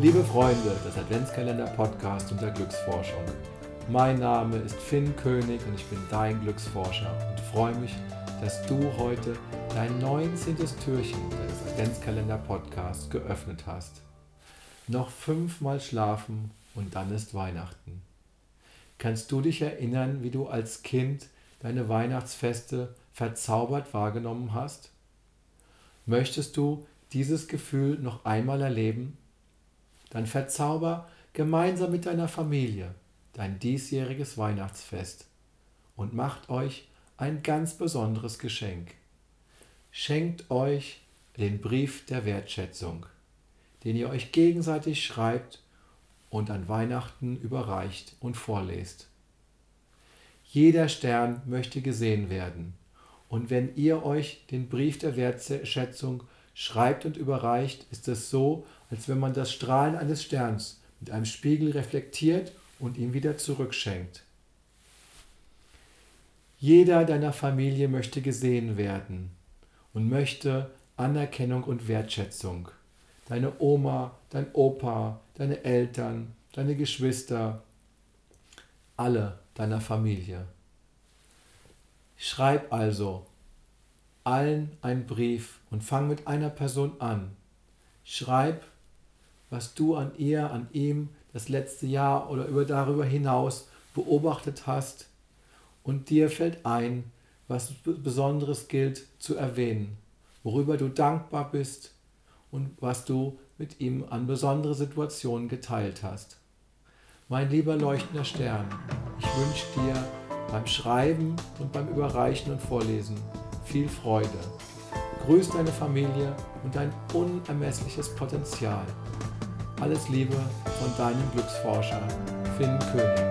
Freunde des Adventskalender-Podcast und der Glücksforschung. Mein Name ist Finn König und ich bin dein Glücksforscher und freue mich, dass du heute dein 19. Türchen des Adventskalender-Podcasts geöffnet hast. Noch fünfmal schlafen und dann ist Weihnachten. Kannst du dich erinnern, wie du als Kind deine Weihnachtsfeste verzaubert wahrgenommen hast? Möchtest du dieses Gefühl noch einmal erleben? Dann verzauber gemeinsam mit deiner Familie dein diesjähriges Weihnachtsfest und macht euch ein ganz besonderes Geschenk. Schenkt euch den Brief der Wertschätzung, den ihr euch gegenseitig schreibt und an Weihnachten überreicht und vorlest. Jeder Stern möchte gesehen werden, und wenn ihr euch den Brief der Wertschätzung schreibt und überreicht, ist es so, als wenn man das Strahlen eines Sterns mit einem Spiegel reflektiert und ihm wieder zurückschenkt. Jeder deiner Familie möchte gesehen werden und möchte Anerkennung und Wertschätzung. Deine Oma, dein Opa, deine Eltern, deine Geschwister, alle deiner Familie. Schreib also allen einen Brief und fang mit einer Person an. Schreib, was du an ihr, an ihm das letzte Jahr oder über darüber hinaus beobachtet hast und dir fällt ein, was Besonderes gilt zu erwähnen, worüber du dankbar bist und was du mit ihm an besondere Situationen geteilt hast. Mein lieber leuchtender Stern, ich wünsche dir beim Schreiben und beim Überreichen und Vorlesen viel Freude. Grüß deine Familie und dein unermessliches Potenzial. Alles Liebe von deinem Glücksforscher Finn König.